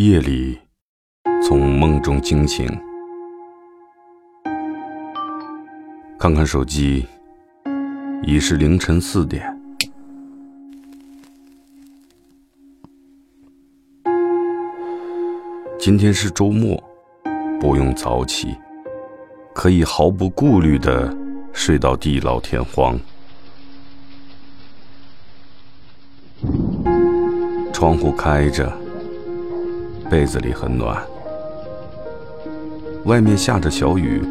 夜里，从梦中惊醒，看看手机，已是凌晨四点。今天是周末，不用早起，可以毫不顾虑的睡到地老天荒。窗户开着，被子里很暖。外面下着小雨，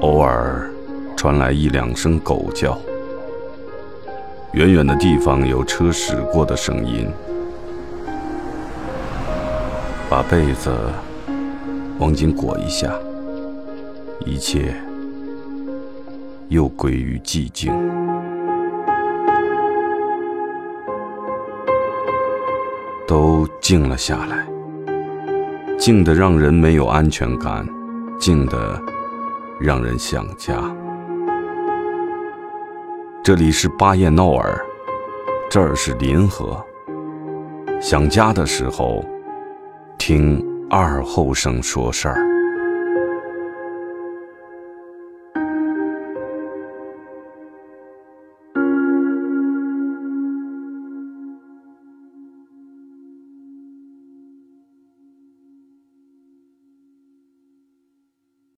偶尔传来一两声狗叫。远远的地方有车驶过的声音。把被子往紧裹一下，一切又归于寂静。都静了下来，静的让人没有安全感，静的让人想家。这里是巴彦淖尔，这儿是临河。想家的时候，听二后生说事儿。